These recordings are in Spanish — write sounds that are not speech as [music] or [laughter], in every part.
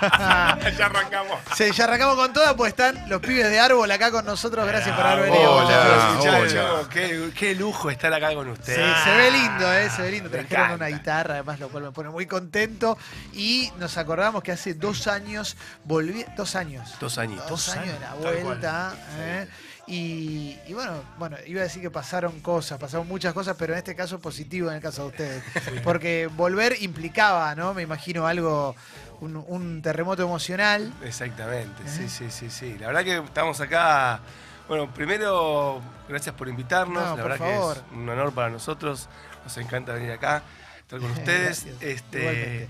[laughs] ya arrancamos. Sí, ya arrancamos con todas, pues están los pibes de árbol acá con nosotros. Gracias por haber venido. Hola, hola. Qué, qué lujo estar acá con Sí, ustedes. se ve lindo, ¿eh? Se ve lindo. Me Trajeron encanta. una guitarra, además, lo cual me pone muy contento. Y nos acordamos que hace dos años volví. Dos años. Dos añitos. Dos años de la Tal vuelta. ¿eh? Y, y bueno, bueno, iba a decir que pasaron cosas, pasaron muchas cosas, pero en este caso positivo en el caso de ustedes. [laughs] Porque volver implicaba, ¿no? Me imagino algo, un, un terremoto emocional. Exactamente, ¿Eh? sí, sí, sí, sí. La verdad que estamos acá. Bueno, primero, gracias por invitarnos. No, la por verdad favor. que es un honor para nosotros. Nos encanta venir acá, estar con [laughs] ustedes. Gracias. este, Igualmente.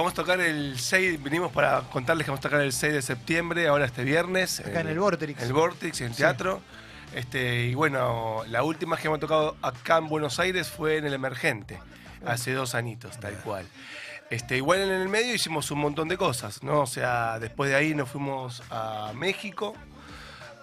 Vamos a tocar el 6, venimos para contarles que vamos a tocar el 6 de septiembre, ahora este viernes. Acá en el Vorterix. El Vortex, en el Sí. teatro. Este, y bueno, la última que hemos tocado acá en Buenos Aires fue en el Emergente, hace dos añitos, tal cual. Este, igual en el medio hicimos un montón de cosas, ¿no? O sea, después de ahí nos fuimos a México.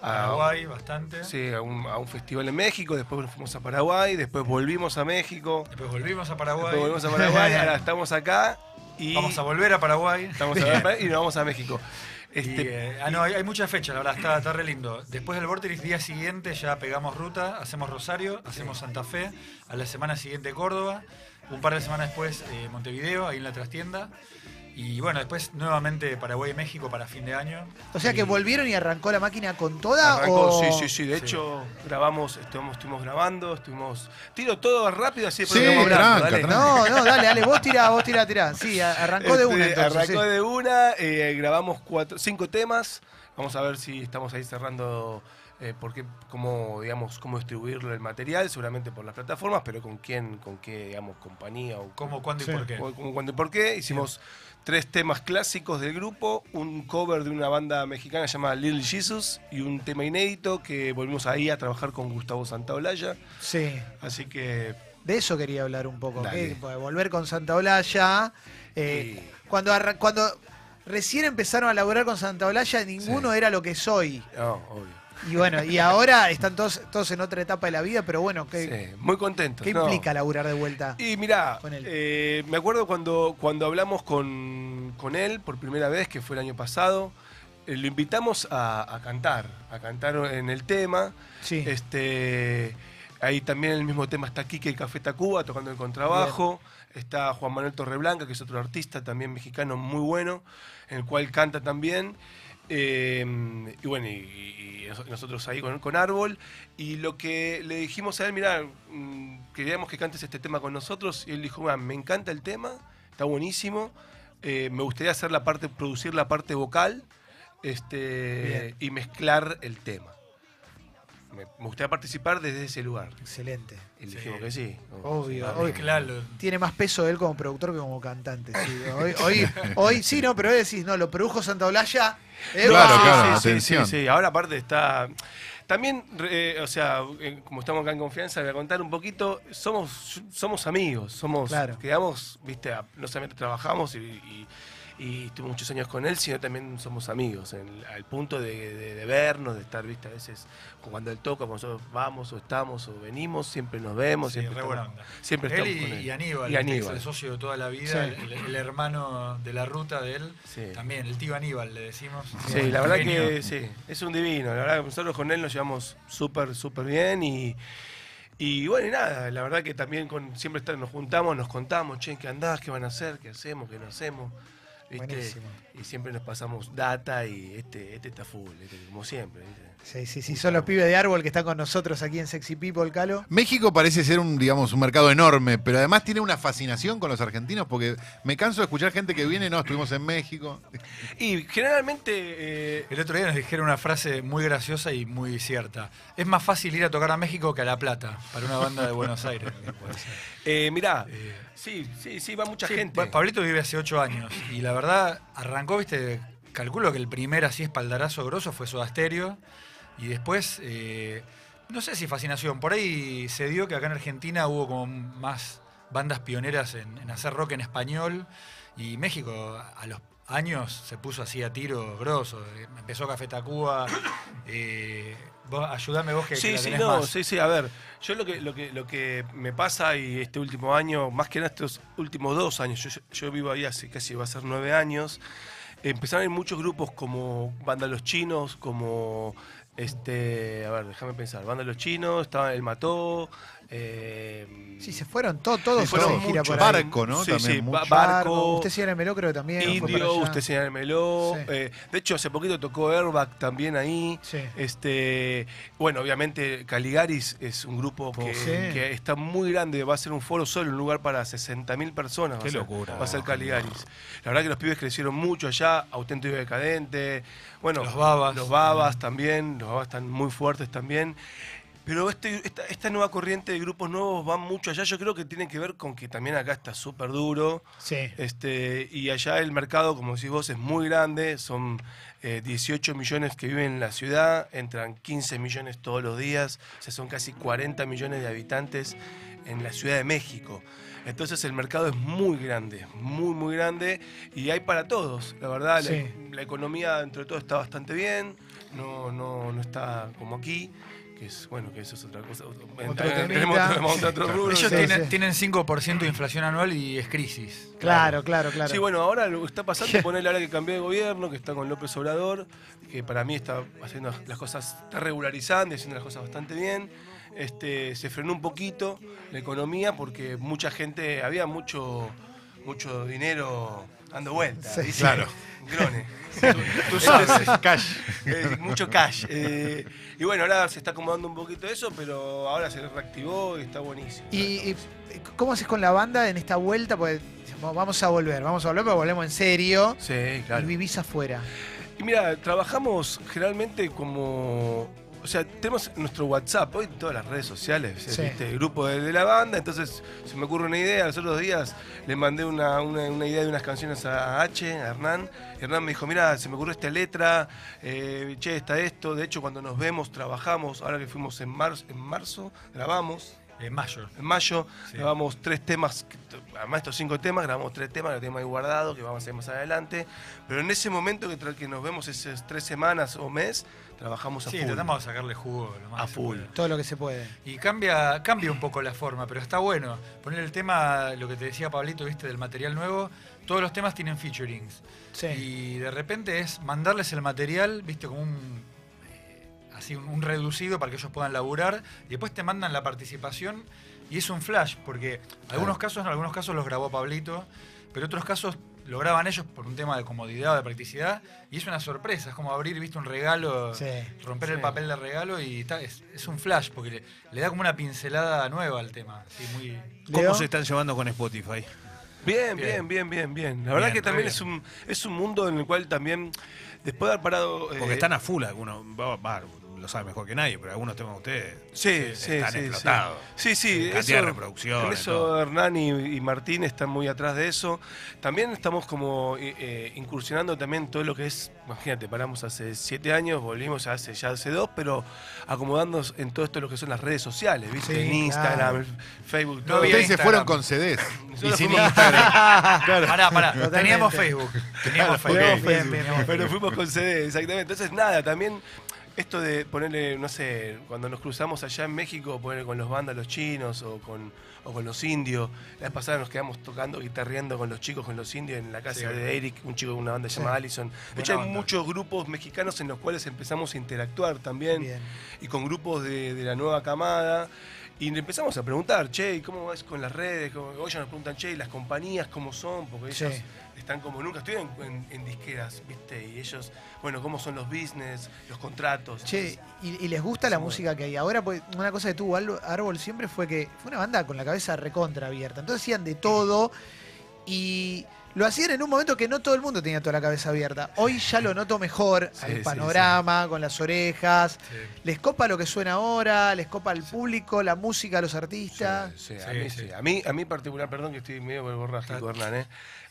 a- Paraguay, bastante. Sí, a un, a un festival en México, después nos fuimos a Paraguay, después volvimos a México, Después volvimos a Paraguay. después volvimos a Paraguay, [laughs] ahora estamos acá y Vamos a volver a Paraguay. estamos a- y nos vamos a México. [laughs] Y, Este, eh, ah, no, hay, hay muchas fechas, la verdad, está, está re lindo. Después del Vortex, día siguiente ya pegamos ruta, hacemos Rosario, hacemos Santa Fe, a la semana siguiente Córdoba, un par de semanas después eh, Montevideo, ahí en la trastienda. Y bueno, después nuevamente Paraguay y México para fin de año. O sea que Y- volvieron y arrancó la máquina con toda. Arrancó, o... sí, sí, sí. De Sí. hecho, grabamos, estuvimos, estuvimos grabando, estuvimos. Tiro todo rápido, así Sí, después dale. tranca. No, no, dale, dale, vos tirá, vos tirá, tirá. Sí, arrancó de Este, una entonces. Arrancó sí. de una, eh, grabamos cuatro, cinco temas. Vamos a ver si estamos ahí cerrando eh, por qué, cómo, digamos, cómo distribuirlo el material, seguramente por las plataformas, pero con quién, con qué, digamos, compañía o ¿Cómo, cuándo Sí. y por qué? cómo, cuándo y por qué. Hicimos tres temas clásicos del grupo, un cover de una banda mexicana llamada Little Jesus y un tema inédito que volvimos ahí a trabajar con Gustavo Santaolalla. Sí, Así que de eso quería hablar un poco. Pues, volver con Santa Olalla. eh, cuando, cuando recién empezaron a laburar con Santa Olalla, ninguno era lo que soy. no, obvio. Y bueno, y ahora están todos, todos en otra etapa de la vida, pero bueno, ¿qué, Sí, muy contentos. ¿qué ¿no? implica laburar de vuelta? Y mirá, Con él? eh, me acuerdo cuando, cuando hablamos con, con él por primera vez, que fue el año pasado, eh, lo invitamos a, a cantar, a cantar en el tema. Sí. Este, ahí también en el mismo tema está Quique el Café Tacuba tocando el contrabajo. Está Juan Manuel Torreblanca, que es otro artista también mexicano muy bueno, en el cual canta también. Eh, y bueno, y, y- y nos- nosotros ahí con, con Árbol. Y lo que le dijimos a él, mirá, mm, queríamos que cantes este tema con nosotros. Y él dijo, "Mirá, me encanta el tema, está buenísimo. eh, me gustaría hacer la parte, producir la parte vocal este, y mezclar el tema. Me, me gustaría participar desde ese lugar. Excelente. Y le dijimos que sí. Obvio. Claro. Tiene más peso él como productor que como cantante. sí. [laughs] Hoy, hoy, hoy sí, no, pero hoy decís, no, lo produjo Santa Olalla. eh, Claro, va. claro, sí, atención. Sí, sí, ahora aparte está. También, eh, o sea, eh, como estamos acá en confianza, voy a contar un poquito. Somos, somos amigos, somos. Claro. Quedamos, viste, a- no solamente trabajamos y, y, y estuve muchos años con él, sino también somos amigos, en- al punto de, de- de vernos, de estar, viste, a veces cuando él toca, cuando nosotros vamos o estamos o venimos, siempre nos vemos, Sí, siempre, re estamos, siempre Él estamos y, con él. y Aníbal, Y Aníbal. el socio de toda la vida, Sí. el, el hermano de la ruta de él. Sí. También, el tío Aníbal, le decimos. Sí, la verdad Genio. que sí, es un divino. La verdad que nosotros con él nos llevamos súper, súper bien y, y bueno, y nada, la verdad que también con, siempre nos juntamos, nos contamos, che, ¿qué andás? ¿Qué van a hacer? ¿Qué hacemos? ¿Qué no hacemos? ¿Viste? Buenísimo. Y siempre nos pasamos data y este, este está full, este, como siempre. ¿viste? Sí, sí, sí, son los pibes de árbol que están con nosotros aquí en Sexy People, Calo. México parece ser un, digamos, un mercado enorme, pero además tiene una fascinación con los argentinos porque me canso de escuchar gente que viene, no, estuvimos en México. [laughs] Y generalmente, eh, El otro día nos dijeron una frase muy graciosa y muy cierta. Es más fácil ir a tocar a México que a La Plata, para una banda de Buenos Aires. [laughs] Puede ser. eh, mirá, Eh, sí, sí, sí, va mucha Sí, gente. Pa- Pablito vive hace ocho años y la verdad arrancó, viste, calculo que el primer así espaldarazo grosso fue Soda Stereo y después, eh, no sé si fascinación, por ahí se dio que acá en Argentina hubo como más bandas pioneras en, en hacer rock en español y México a los años se puso así a tiro grosso, eh, empezó Café Tacuba, eh, vos, ayudame vos que, que Sí, tenés no, más. sí, sí, a ver, yo lo que, lo que, lo que me pasa y este último año, más que en estos últimos dos años, yo, yo vivo ahí hace casi va a ser nueve años, empezaron a ir muchos grupos como Banda Los Chinos, como este, a ver, déjame pensar, Banda Los Chinos, estaba El Mató, eh, Sí, se fueron to- todos Se fueron gira muchos. por ahí. Barco, ¿no? Sí, También sí, mucho. ba- Barco, Usted señala Meló creo que también. Indio, usted señálmelo. Sí. Eh, de hecho, hace poquito tocó Airbag también ahí. Sí. Este, bueno, obviamente Caligaris es un grupo que, Sí. que está muy grande, va a ser un foro solo, un lugar para 60.000 personas. va Qué ser- locura. Va a ser Caligaris. La verdad que los pibes crecieron mucho allá, auténtico y decadente. Bueno, Los Babas. Los babas también, los babas están muy fuertes también. Pero este, esta, esta nueva corriente de grupos nuevos va mucho allá. Yo creo que tiene que ver con que también acá está súper duro. Sí. Este, y allá el mercado, como decís vos, es muy grande. Son eh, 18 millones que viven en la ciudad, entran 15 millones todos los días. O sea, son casi 40 millones de habitantes en la Ciudad de México. Entonces el mercado es muy grande, muy, muy grande. Y hay para todos. La verdad, la, economía dentro de todo está bastante bien. No, no, no está como aquí. Que es, bueno, que eso es otra cosa. Otro Tenemos temita. tenemos otro rubro. Ellos Sí, tienen, sí. tienen 5% de inflación anual y es crisis. Claro, claro, claro. Sí, bueno, ahora lo que está pasando, ponerle ahora que cambió de gobierno, que está con López Obrador, que para mí está haciendo las cosas, está regularizando y haciendo las cosas bastante bien. Este, se frenó un poquito la economía porque mucha gente, había mucho, mucho dinero dando vueltas. Sí, claro. Grone. Tú, tú sabes. cash. Eh, mucho cash. Eh, y bueno, ahora se está acomodando un poquito eso, pero ahora se reactivó y está buenísimo. ¿Y, y cómo haces con la banda en esta vuelta? Pues vamos a volver, vamos a volver, pero volvemos en serio. Sí, claro. Y vivís afuera. Y mira, trabajamos generalmente como. O sea, tenemos nuestro WhatsApp, hoy todas las redes sociales, Sí. ¿viste? el grupo de, de la banda, entonces se me ocurre una idea, los otros días le mandé una, una- una idea de unas canciones a H, a Hernán, Hernán me dijo, mira, se me ocurrió esta letra, eh, che, está esto, de hecho cuando nos vemos trabajamos, ahora que fuimos en marzo, en marzo grabamos, En mayo. en mayo Sí. grabamos tres temas, que- además estos cinco temas, grabamos tres temas, los tenemos ahí guardados, que vamos a hacer más adelante. Pero en ese momento que, que nos vemos esas tres semanas o mes, trabajamos a Sí, full. tratamos de sacarle jugo lo más A full. Todo lo que se puede. Y cambia, cambia un poco la forma, pero está bueno. Poner el tema, lo que te decía Pablito, viste, del material nuevo, todos los temas tienen featurings. Sí. Y de repente es mandarles el material, viste, como un eh, así un, un reducido para que ellos puedan laburar, y después te mandan la participación y es un flash, porque algunos casos, en algunos casos los grabó Pablito, pero otros casos lo graban ellos por un tema de comodidad o de practicidad, y es una sorpresa, es como abrir, viste, un regalo, Sí. romper Sí. el papel de regalo y está, es, es un flash, porque le, le da como una pincelada nueva al tema, así muy... ¿Cómo se están llevando con Spotify? Bien, Bien. bien, bien, bien. La verdad Bien, que también es un, es un mundo en el cual también, después de haber parado... Porque eh, están a full algunos. va- va, lo sabe mejor que nadie, pero algunos temas de ustedes Sí, sí, están sí, sí. explotados. Sí, sí. Cantidad eso- de reproducciones, En eso todo. Hernán y, y Martín están muy atrás de eso. También estamos como eh, eh, incursionando también todo lo que es, imagínate, paramos hace siete años, volvimos hace ya hace dos, pero acomodándonos en todo esto lo que son las redes sociales, ¿viste? Sí, en Instagram, claro. Facebook, todo. Ustedes se fueron con CDs y sin Instagram. [laughs] Pará, pará, Totalmente. teníamos Facebook, teníamos Facebook. Bien, Pero fuimos con CD, exactamente. Entonces, nada, también esto de ponerle, no sé, cuando nos cruzamos allá en México, ponerle con los bandas, los chinos o con, o con los indios. La vez pasada nos quedamos tocando, guitarreando con los chicos, con los indios en la casa Sí. de Eric, un chico de una banda Sí. llamada Allison. De Buena hecho, hay onda. muchos grupos mexicanos en los cuales empezamos a interactuar también Bien. y con grupos de, de la nueva camada. Y empezamos a preguntar, che, ¿y ¿cómo vas con las redes? Hoy ya nos preguntan, che, ¿y las compañías cómo son? Porque Sí. ellos están como nunca, estoy en, disqueras, ¿viste? Y ellos, bueno, ¿cómo son los business, los contratos? Che, ¿y, y les gusta la música que hay ahora? Pues una cosa que tuvo Árbol siempre fue que fue una banda con la cabeza recontra abierta. Entonces hacían de todo y lo hacían en un momento que no todo el mundo tenía toda la cabeza abierta. Hoy ya lo noto mejor, Sí, el sí, panorama, con las orejas. Sí. Les copa lo que suena ahora, les copa al público, la música, los artistas. Sí, sí, a, Sí, mí, sí. sí. a mí, a mí particular, perdón que estoy medio borrágico, Hernán, ¿eh?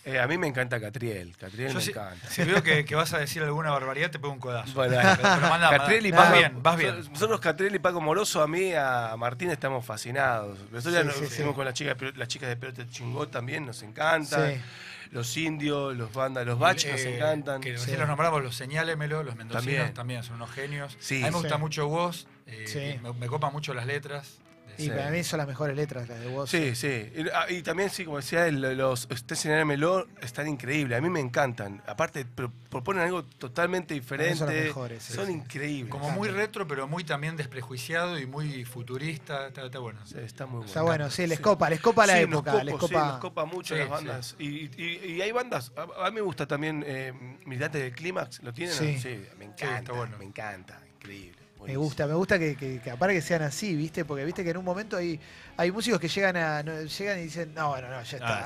Eh, a mí me encanta Catriel, Catriel Yo me si, encanta. si veo que, que vas a decir alguna barbaridad, te pego un codazo. Bueno, Pero Catriel y vas bien, vas bien. Nosotros, Catriel y Paco Moroso, a mí, a Martín, estamos fascinados. Nosotros ya nos sí, fuimos sí. con las chicas, las chicas de Perote Chingó también, nos encantan. Los indios, los bandas, los bach nos Eh, encantan. Que Sí. los nombramos, los señálemelo, los mendocinos También. también, son unos genios. Sí. a mí me gusta Sí. mucho vos, eh, Sí. me, me copan mucho las letras Y Sí. para mí son las mejores letras, las de vos. Sí, sí. Y, ah, y también, sí, como decía, los Ustedes señálemelo están increíbles. A mí me encantan. Aparte, pro- proponen algo totalmente diferente. son los mejores, sí, Son sí. increíbles. Como muy retro, pero muy también desprejuiciado y muy futurista. Está, está bueno. Sí, está muy bueno. Está bueno, sí, les copa, les copa la Sí, época, nos les copa, sí, copa. mucho Sí, las bandas. Y, y- y hay bandas, a, a mí me gusta también eh, Militantes del Clímax, ¿lo tienen? Sí. me encanta, está bueno. me encanta, increíble. Me buenísimo. gusta, me gusta que, que, que aparte que sean así, ¿viste? Porque viste que en un momento hay, hay músicos que llegan a no, llegan y dicen, no, bueno, no, ya está. Ah,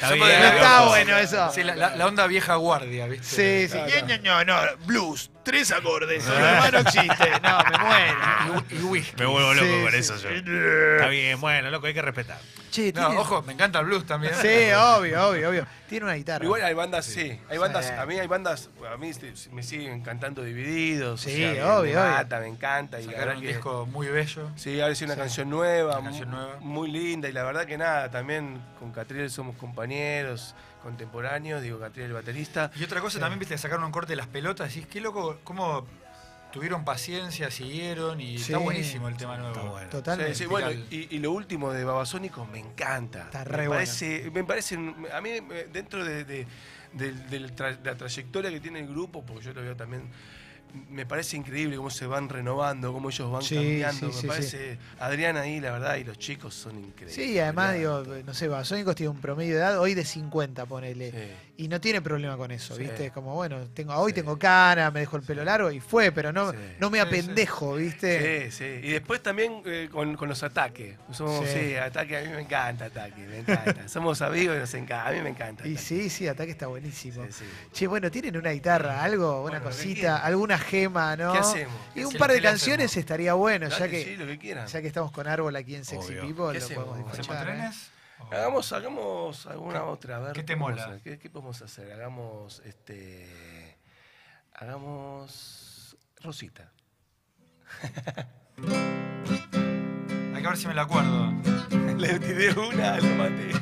Ah, No está bueno eso. Sí, la, la- onda vieja guardia, ¿viste? Sí, sí. No, no, no, blues, tres acordes, no existe. No, me muero. Y, y whisky. Me vuelvo loco Sí, con sí. eso yo. Está bien, bueno, loco, hay que respetar. Che, No, tiene- ojo, me encanta el blues también. Sí, obvio, obvio, obvio. Tiene una guitarra. Igual hay bandas, sí. Hay bandas, Sí. a mí hay bandas, a mí me siguen cantando divididos. Sí, o sea, me- obvio, me obvio. mata, me encanta. Y Sacaron un que. disco muy bello. Sí, ahora sí una canción nueva, Una canción nueva. muy linda. Y la verdad que nada, también con Catriel somos compañeros, contemporáneos. Digo, Catriel el baterista. Y otra cosa también, viste, sacaron un corte de las pelotas. Y es que loco, cómo tuvieron paciencia, siguieron. Y Sí. está buenísimo el tema nuevo. Está bueno. Totalmente. Sí, bueno, y, y lo último de Babasónicos me encanta. Está me re bueno. parece, Me parece, a mí eh, dentro de, de- del- del tra- de la trayectoria que tiene el grupo, porque yo lo veo también, me parece increíble cómo se van renovando, cómo ellos van Sí, cambiando. sí, me sí, parece, Adrián ahí, la verdad, y los chicos son increíbles. Sí, además, digo, no sé, Babasónicos tiene un promedio de edad hoy de 50, ponele. Sí. Y no tiene problema con eso, Sí. ¿viste? Es como, bueno, tengo, hoy Sí. tengo cana, me dejo el pelo largo y fue, pero no, Sí. no me apendejo, ¿viste? Sí, sí. Y después también eh, con, con los ataques. Somos, Sí. sí. ataque, a mí me encanta ataque, me encanta. [laughs] Somos amigos y nos encanta. A mí me encanta. Y Ataque. sí, sí, Ataque está buenísimo. Sí, sí. Che, bueno, tienen una guitarra, algo, una Bueno, cosita, alguna gema, ¿no? ¿Qué hacemos? Y un ¿Qué- par de canciones hacemos? estaría bueno, ya Dale, que, sí, lo que quieran. ya que estamos con Árbol aquí en Sexy Obvio. People, ¿Qué lo hacemos? podemos ¿Hacemos escuchar. ¿eh? Hagamos, hagamos alguna otra, a ver. ¿Qué te mola? hacer? ¿Qué, qué podemos hacer? Hagamos, este, hagamos Rosita. [laughs] Hay que ver si me la acuerdo. [laughs] Le tiré una, lo maté.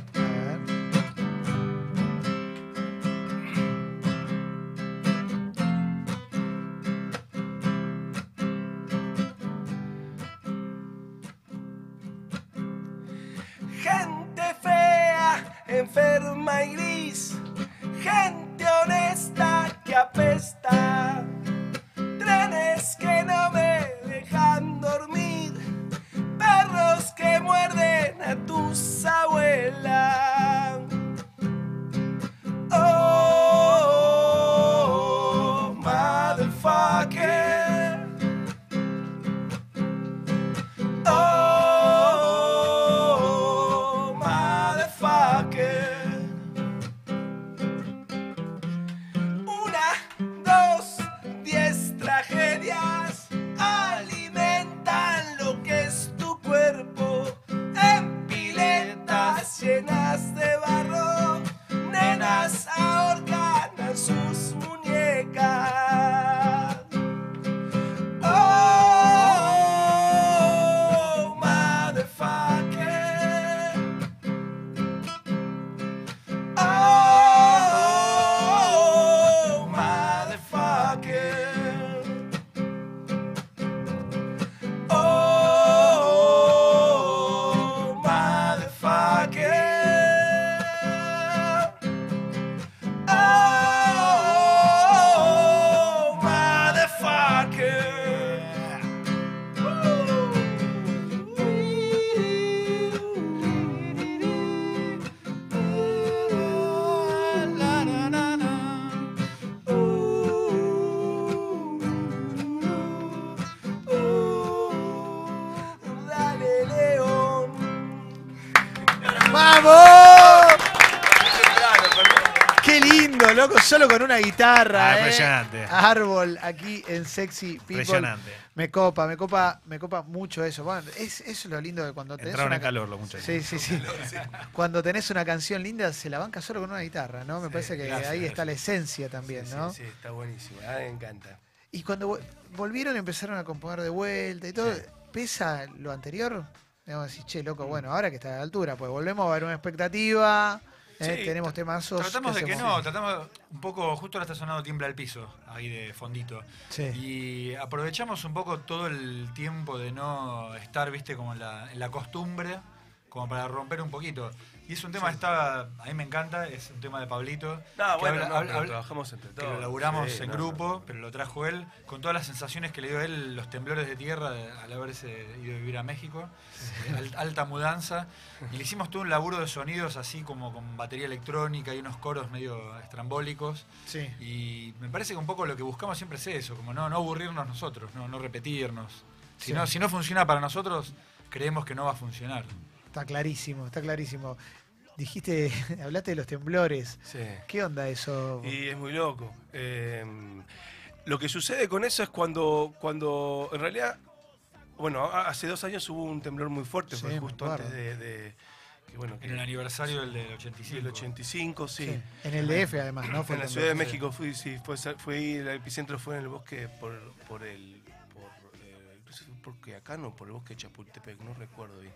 Loco! Solo con una guitarra, Ah, ¿eh? impresionante. Árbol aquí en Sexy People. Impresionante. Me copa, me copa, me copa mucho eso. Bueno, es, eso es lo lindo de cuando tenés Entraron una en calor los muchachos. Sí, sí, [laughs] sí. Cuando tenés una canción linda, se la banca solo con una guitarra, ¿no? Me parece que gracias, ahí está la esencia también, Sí, ¿no? Sí, sí, está buenísimo. A mí me encanta. Y cuando vo- volvieron, empezaron a componer de vuelta y todo, Sí. ¿pesa lo anterior? Digamos así, che, loco, bueno, ahora que está a la altura, pues volvemos a ver una expectativa, ¿eh? Sí, Tenemos temazos. Tratamos de que no, tratamos un poco, justo ahora está sonando Tiembla el Piso, ahí de fondito. Sí. Y aprovechamos un poco todo el tiempo de no estar, viste, como en la, en la costumbre, como para romper un poquito. Y es un tema que está, a mí me encanta, es un tema de Pablito. No, que bueno, habla- no, habla- trabajamos entre que todos. lo laburamos Sí, en no, grupo, pero lo trajo él, con todas las sensaciones que le dio él, los temblores de tierra de- al haberse ido a vivir a México, al- alta mudanza, y le hicimos todo un laburo de sonidos así como con batería electrónica y unos coros medio estrambólicos, Sí. y me parece que un poco lo que buscamos siempre es eso, como no, no aburrirnos nosotros, no, no repetirnos. Si, Sí. no, si no funciona para nosotros, creemos que no va a funcionar. Está clarísimo, está clarísimo. Dijiste, [laughs] hablaste de los temblores. Sí. ¿Qué onda eso? Y es muy loco. Eh, lo que sucede con eso es cuando, cuando en realidad, bueno, hace dos años hubo un temblor muy fuerte, Sí, fue justo antes de, de- que, bueno, que En el aniversario del del 85. el 85, sí. Sí. En el DF además, ¿no? Fue en la Ciudad de. México fui, sí, fue, fue ahí, el epicentro fue en el bosque por, por el, por, eh, no sé, porque acá no, por el bosque de Chapultepec, no recuerdo bien.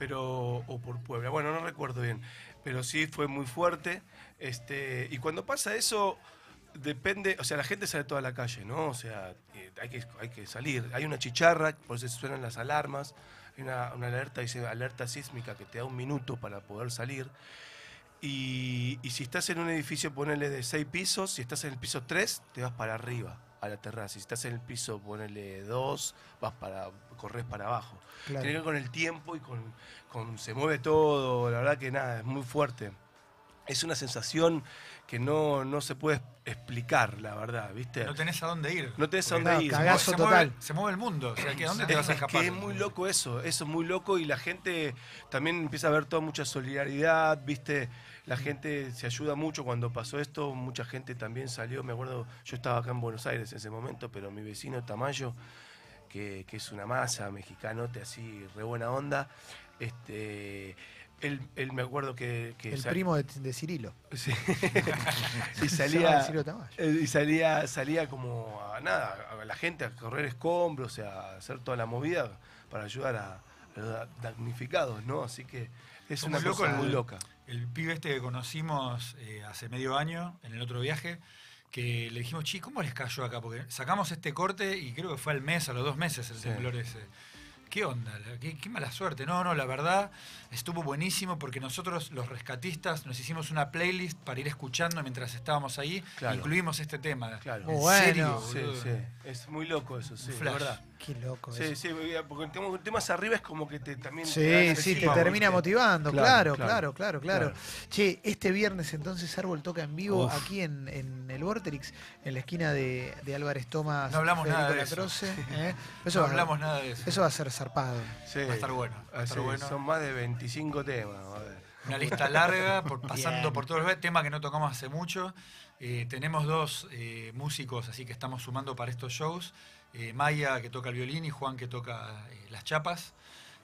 Pero, o por Puebla, bueno, no recuerdo bien, pero sí fue muy fuerte. Este, y cuando pasa eso, depende, o sea, la gente sale toda la calle, ¿no? O sea, eh, hay, que, hay que salir. Hay una chicharra, por eso suenan las alarmas, hay una, una alerta, dice alerta sísmica que te da un minuto para poder salir. Y, si estás en un edificio, ponele de seis pisos, si estás en el piso 3, te vas para arriba, a la terraza. Si estás en el piso, ponele 2, vas para, corres para abajo. Claro. Tiene que ver con el tiempo y con, con se mueve todo, la verdad que nada, es muy fuerte. Es una sensación que no, no se puede explicar, la verdad, ¿viste? No tenés a dónde ir. No tenés a dónde ir. cagazo se total. Mueve, se mueve el mundo. O sea, ¿que ¿a dónde te Es- vas a es escapar? que es muy loco eso, eso es muy loco y la gente también empieza a ver toda mucha solidaridad, ¿viste? La gente se ayuda mucho cuando pasó esto, mucha gente también salió, me acuerdo, yo estaba acá en Buenos Aires en ese momento, pero mi vecino Tamayo, que, que es una masa, mexicanote así, re buena onda, este, él, él me acuerdo que... que El sal- primo de, de Cirilo. [laughs] Sí. [laughs] y salía, eh, y salía, salía como a nada, a la gente a correr escombros, a hacer toda la movida para ayudar a, a los damnificados, ¿no? Así que es una loco cosa el- muy loca. El pibe este que conocimos eh, hace medio año, en el otro viaje, que le dijimos, chi, ¿cómo les cayó acá? Porque sacamos este corte y creo que fue al mes, a los dos meses el Sí. temblor ese. ¿Qué onda? ¿Qué, qué mala suerte. No, no, la verdad estuvo buenísimo porque nosotros, los rescatistas, nos hicimos una playlist para ir escuchando mientras estábamos ahí. Claro. Incluimos este tema. Claro. ¿En bueno. serio, Sí, boludo? sí. Es muy loco eso, sí, la flash. verdad. Qué loco Sí, eso. sí, porque el tema, el tema hacia arriba es como que te también. Sí, te sí, te termina ¿viste? motivando, Claro, claro, claro. claro, claro, claro. Claro. Che, este viernes entonces Árbol toca en vivo Uf. aquí en, en el Vorterix, en la esquina de, de Álvarez Tomás, No hablamos Federico nada de eso. Lacroce, ¿eh? [laughs] Eso, No va, hablamos nada de eso. eso va a ser zarpado. Sí. Va a estar bueno, va a estar Ah, sí, bueno. Son más de 25 temas. a ver. Una lista larga, por- [laughs] pasando Bien. por todos los temas que no tocamos hace mucho. Eh, tenemos dos eh, músicos así que estamos sumando para estos shows. Eh, Maya que toca el violín y Juan que toca eh, las chapas.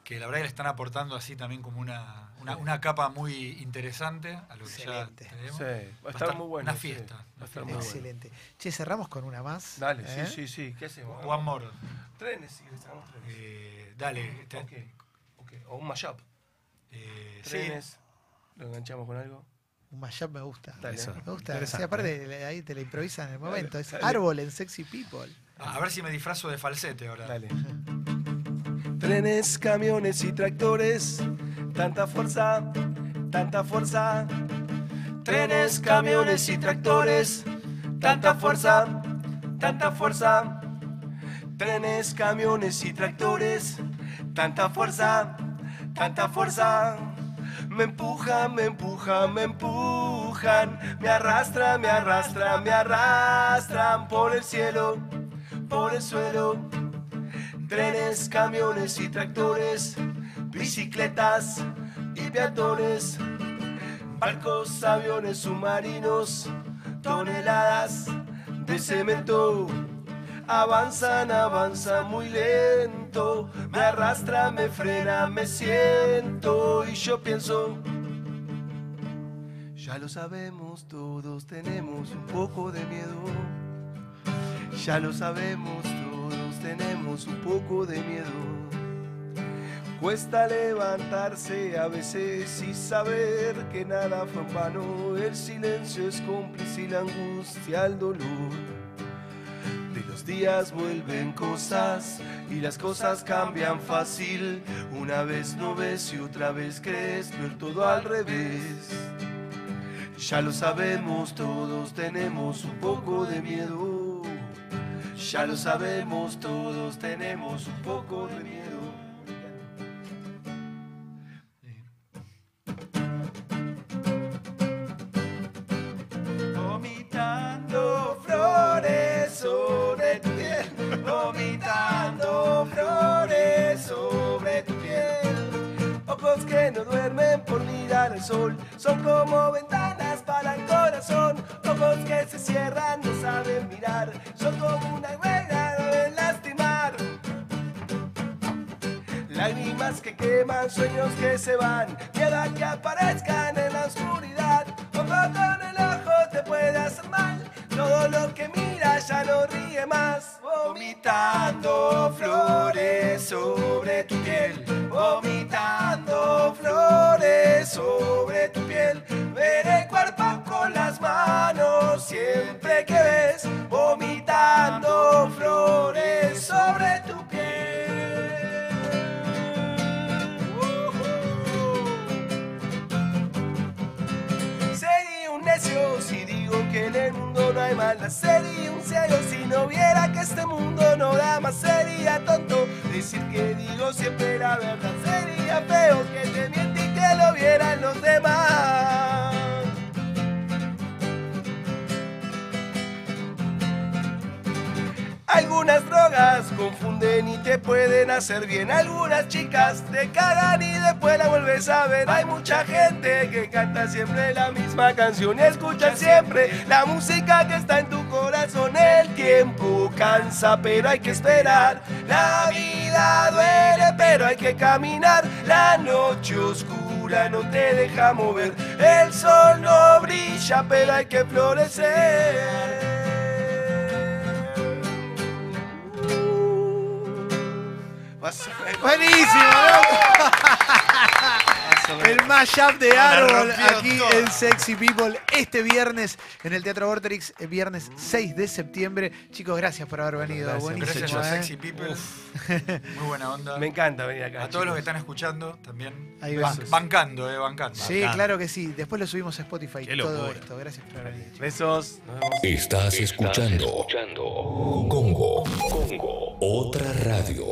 Que la verdad que le están aportando así también como una, una, una capa muy interesante a lo que Excelente. ya tenemos. Sí, va a Va a estar estar muy bueno. una sí. fiesta, Va una a estar muy bueno. Excelente. Che, cerramos con una más. Dale, ¿eh? sí, sí, sí. ¿Qué hacemos? One more. Trenes, sí, trenes. Eh, dale. te- Ok, ok. O un mashup. eh, sí. Trenes. Lo enganchamos con algo. Un mashup me gusta. Dale. Me gusta. Sí, aparte, ahí te la improvisan en el momento. Es dale. árbol en Sexy People. A ver si me disfrazo de falsete ahora. Dale. Trenes, camiones y tractores. Tanta fuerza, tanta fuerza. Trenes, camiones y tractores. Tanta fuerza, tanta fuerza. Trenes, camiones y tractores. Tanta fuerza, tanta fuerza. Me empujan, me empujan, me empujan. Me arrastran, me arrastran, me arrastran por el cielo, por el suelo. Trenes, camiones y tractores, bicicletas y peatones, barcos, aviones, submarinos, toneladas de cemento. Avanzan, avanzan muy lento, me arrastra, me frena, me siento y yo pienso, ya lo sabemos, todos tenemos un poco de miedo. Ya lo sabemos, todos tenemos un poco de miedo. Cuesta levantarse a veces y saber que nada fue en vano. El silencio es cómplice y la angustia el dolor. De los días vuelven cosas y las cosas cambian fácil. Una vez no ves y otra vez crees ver todo al revés. Ya lo sabemos, todos tenemos un poco de miedo. Ya lo sabemos, todos tenemos un poco de miedo. Vomitando flores sobre tu piel, vomitando flores sobre tu piel. Ojos que no duermen por mirar el sol, son como ventanas cierran, no saben mirar, son como una huella, deben lastimar. Lágrimas que queman, sueños que se van, miedo que aparezcan en la oscuridad. Ojo con el ojo te puede hacer mal, todo lo que miras ya no ríe más. Vomitando flores sobre tu piel, vomitando con las manos siempre que ves, vomitando flores sobre tu piel. Sería un necio si digo que en el mundo no hay maldad. Sería un ciego si no viera que este mundo no da más. Sería tonto decir que digo siempre la verdad. Sería feo que te miente y que lo vieran los demás. Algunas drogas confunden y te pueden hacer bien. Algunas chicas te cagan y después la vuelves a ver. Hay mucha gente que canta siempre la misma canción y escucha siempre la música que está en tu corazón. El tiempo cansa, pero hay que esperar. La vida duele, pero hay que caminar. La noche oscura no te deja mover. El sol no brilla, pero hay que florecer. Buenísimo, loco. El mashup de árbol aquí toda. en Sexy People este viernes en el Teatro Vorterix, el viernes 6 de septiembre. Chicos, gracias por haber venido. Gracias, Buenísimo, Gracias a ¿eh? Sexy People. Muy buena onda. Me encanta venir acá. A todos los que están escuchando también. Ahí va. Ban- bancando, eh, bancando. Sí, claro que sí. Después lo subimos a Spotify Qué todo locura. esto. Gracias por haber venido. chicos. Besos. Nos vemos. Estás escuchando Congo. Congo. Otra radio.